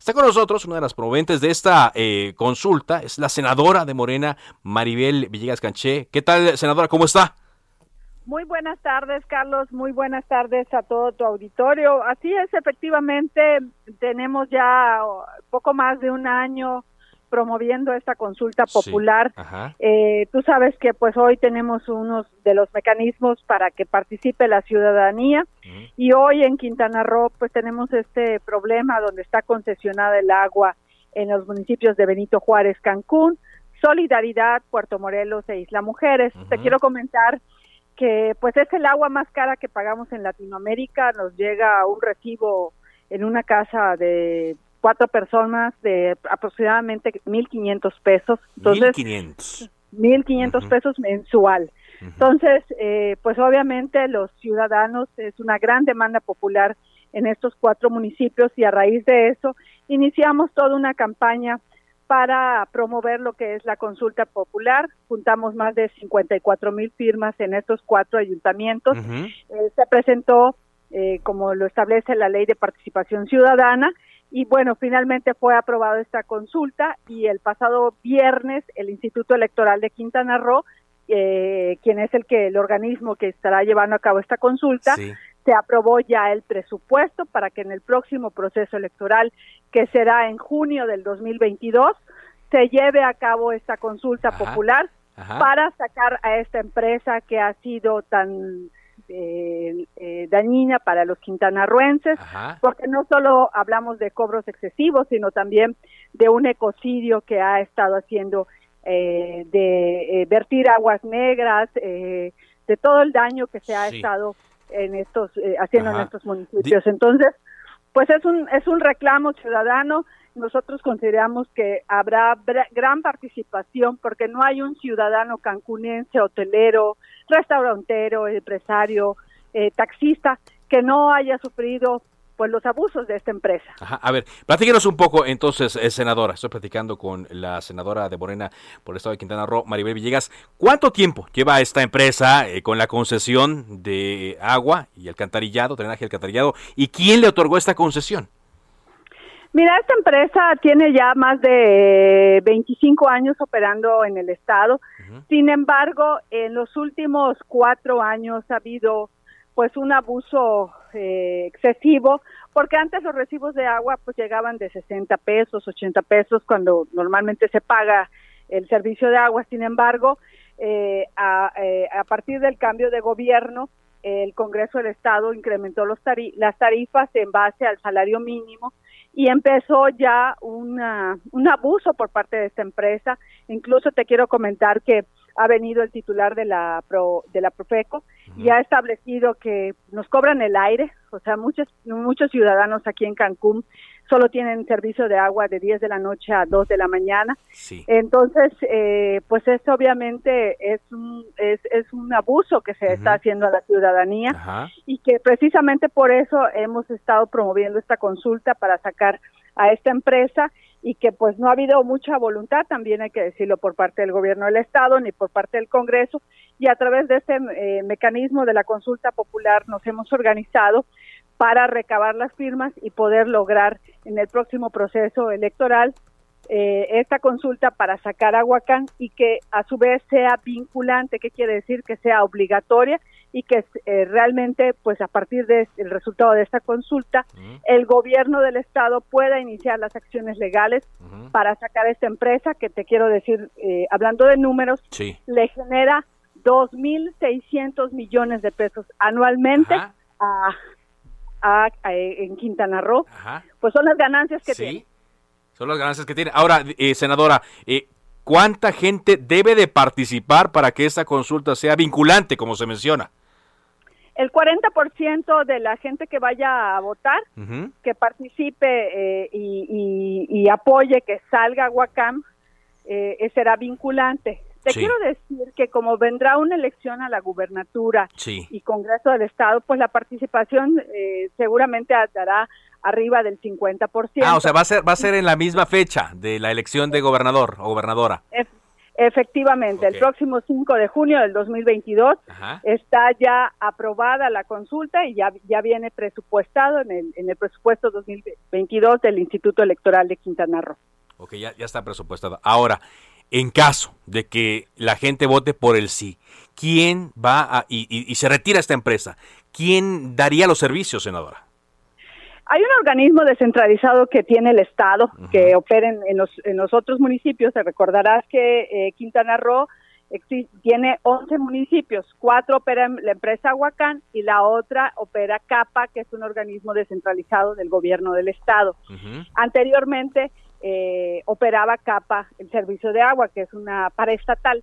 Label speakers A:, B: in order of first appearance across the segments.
A: Está con nosotros una de las promoventes de esta eh, consulta, es la senadora de Morena, Maribel Villegas Canché. ¿Qué tal, senadora? ¿Cómo está?
B: Muy buenas tardes, Carlos. Muy buenas tardes a todo tu auditorio. Así es, efectivamente, tenemos ya poco más de un año promoviendo esta consulta popular. Eh, tú sabes que pues hoy tenemos unos de los mecanismos para que participe la ciudadanía. Y hoy en Quintana Roo pues tenemos este problema donde está concesionada el agua en los municipios de Benito Juárez, Cancún, Solidaridad, Puerto Morelos e Isla Mujeres. Te quiero comentar que pues es el agua más cara que pagamos en Latinoamérica, nos llega un recibo en una casa de cuatro personas de aproximadamente 1.500 pesos. Entonces,
A: 1.500.
B: 1.500 pesos mensual. Entonces, eh, pues obviamente los ciudadanos, es una gran demanda popular en estos cuatro municipios y a raíz de eso iniciamos toda una campaña para promover lo que es la consulta popular. Juntamos más de 54 mil firmas en estos cuatro ayuntamientos. Eh, se presentó, eh, como lo establece la ley de participación ciudadana, y bueno, finalmente fue aprobada esta consulta y el pasado viernes el Instituto Electoral de Quintana Roo, eh, quien es el que el organismo que estará llevando a cabo esta consulta, se aprobó ya el presupuesto para que en el próximo proceso electoral, que será en junio del 2022, se lleve a cabo esta consulta popular para sacar a esta empresa que ha sido tan eh, eh, dañina para los quintanarruenses, porque no solo hablamos de cobros excesivos, sino también de un ecocidio que ha estado haciendo eh, de vertir aguas negras, de todo el daño que se ha estado en estos haciendo en estos municipios. Entonces, pues es un es un reclamo ciudadano nosotros consideramos que habrá gran participación porque no hay un ciudadano cancunense, hotelero, restaurantero, empresario, eh, taxista que no haya sufrido pues los abusos de esta empresa.
A: A ver, platíquenos un poco entonces, eh, senadora. Estoy platicando con la senadora de Morena por el estado de Quintana Roo, Maribel Villegas. ¿Cuánto tiempo lleva esta empresa eh, con la concesión de agua y alcantarillado, drenaje alcantarillado? ¿Y quién le otorgó esta concesión?
B: Mira, esta empresa tiene ya más de 25 años operando en el estado. Sin embargo, en los últimos cuatro años ha habido pues un abuso eh, excesivo, porque antes los recibos de agua pues llegaban de 60 pesos, 80 pesos cuando normalmente se paga el servicio de agua. Sin embargo, eh, a, eh, a partir del cambio de gobierno, el Congreso del Estado incrementó los las tarifas en base al salario mínimo y empezó ya una, un abuso por parte de esta empresa. Incluso te quiero comentar que ha venido el titular de la Pro, de la Profeco y ha establecido que nos cobran el aire, o sea, muchos muchos ciudadanos aquí en Cancún solo tienen servicio de agua de 10 de la noche a 2 de la mañana. Entonces, eh, pues esto obviamente es un, es, es un abuso que se está haciendo a la ciudadanía y que precisamente por eso hemos estado promoviendo esta consulta para sacar a esta empresa y que pues no ha habido mucha voluntad, también hay que decirlo por parte del gobierno del estado ni por parte del Congreso. Y a través de este eh, mecanismo de la consulta popular nos hemos organizado para recabar las firmas y poder lograr en el próximo proceso electoral eh, esta consulta para sacar a Huacán y que a su vez sea vinculante, ¿qué quiere decir? Que sea obligatoria y que eh, realmente, pues a partir del resultado de esta consulta, el gobierno del estado pueda iniciar las acciones legales para sacar a esta empresa, que te quiero decir, eh, hablando de números, le genera 2.600 millones de pesos anualmente a, en Quintana Roo, pues son las ganancias que tiene.
A: Son las ganancias que tiene. Ahora, eh, senadora, eh, ¿cuánta gente debe de participar para que esta consulta sea vinculante, como se menciona?
B: el 40% de la gente que vaya a votar, que participe eh, y, apoye que salga Huacam, eh, será vinculante. Te quiero decir que como vendrá una elección a la gubernatura y Congreso del Estado, pues la participación eh, seguramente dará arriba del 50%.
A: Ah, o sea, va a ser va a ser en la misma fecha de la elección de gobernador o gobernadora.
B: efectivamente, el próximo 5 de junio del 2022 está ya aprobada la consulta y ya ya viene presupuestado en el en el presupuesto 2022 del Instituto Electoral de Quintana Roo.
A: Ok, ya, ya está presupuestado. Ahora, en caso de que la gente vote por el sí, ¿quién va a, y, se retira esta empresa? ¿Quién daría los servicios, senadora?
B: Hay un organismo descentralizado que tiene el Estado, que opera en los, en los otros municipios. Te recordarás que eh, Quintana Roo tiene 11 municipios, cuatro operan la empresa Huacán y la otra opera CAPA, que es un organismo descentralizado del gobierno del Estado. Anteriormente, eh, operaba CAPA, el servicio de agua, que es una paraestatal.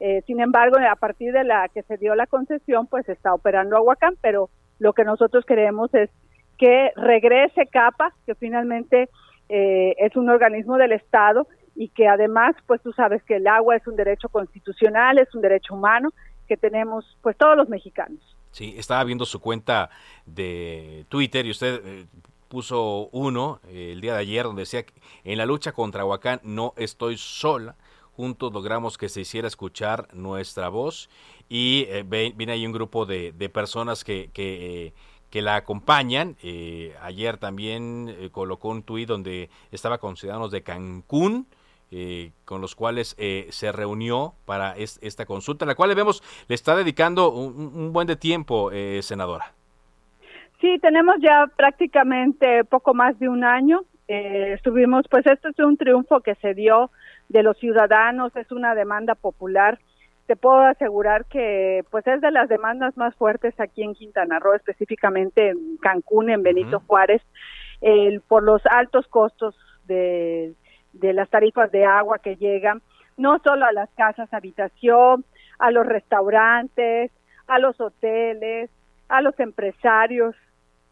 B: Eh, sin embargo, a partir de la que se dio la concesión, pues está operando Aguacán, pero lo que nosotros queremos es que regrese CAPA, que finalmente eh, es un organismo del Estado y que además, pues tú sabes que el agua es un derecho constitucional, es un derecho humano que tenemos pues todos los mexicanos.
A: Sí, estaba viendo su cuenta de Twitter y usted eh, puso uno eh, el día de ayer donde decía que en la lucha contra Huacán no estoy sola. Juntos logramos que se hiciera escuchar nuestra voz y eh, viene ahí un grupo de, personas que, que, eh, la acompañan. ayer también colocó un tuit donde estaba con ciudadanos de Cancún. con los cuales se reunió para esta consulta, la cual le vemos le está dedicando un, buen de tiempo, senadora.
B: Sí, tenemos ya prácticamente poco más de un año. Eh, estuvimos, pues esto es un triunfo que se dio de los ciudadanos, es una demanda popular. Te puedo asegurar que pues es de las demandas más fuertes aquí en Quintana Roo, específicamente en Cancún, en Benito Juárez, por los altos costos de, de las tarifas de agua que llegan, no solo a las casas habitación, a los restaurantes, a los hoteles, a los empresarios,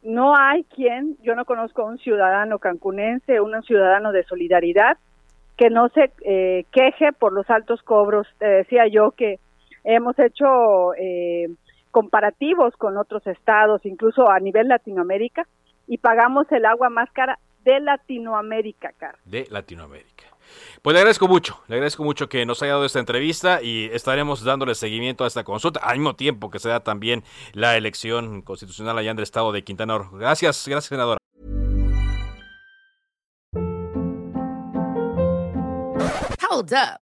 B: no hay quien, yo no conozco un ciudadano cancunense, un ciudadano de solidaridad, que no se eh, queje por los altos cobros. Te decía yo que hemos hecho eh, comparativos con otros estados, incluso a nivel Latinoamérica, y pagamos el agua más cara de Latinoamérica, Carlos.
A: De Latinoamérica. Pues le agradezco mucho, le agradezco mucho que nos haya dado esta entrevista y estaremos dándole seguimiento a esta consulta al mismo tiempo que se da también la elección constitucional allá en el estado de Quintana Roo. Gracias, gracias senadora.
C: Hold up.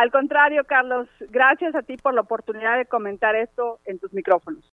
B: Al contrario, Carlos, gracias a ti por la oportunidad de comentar esto en tus micrófonos.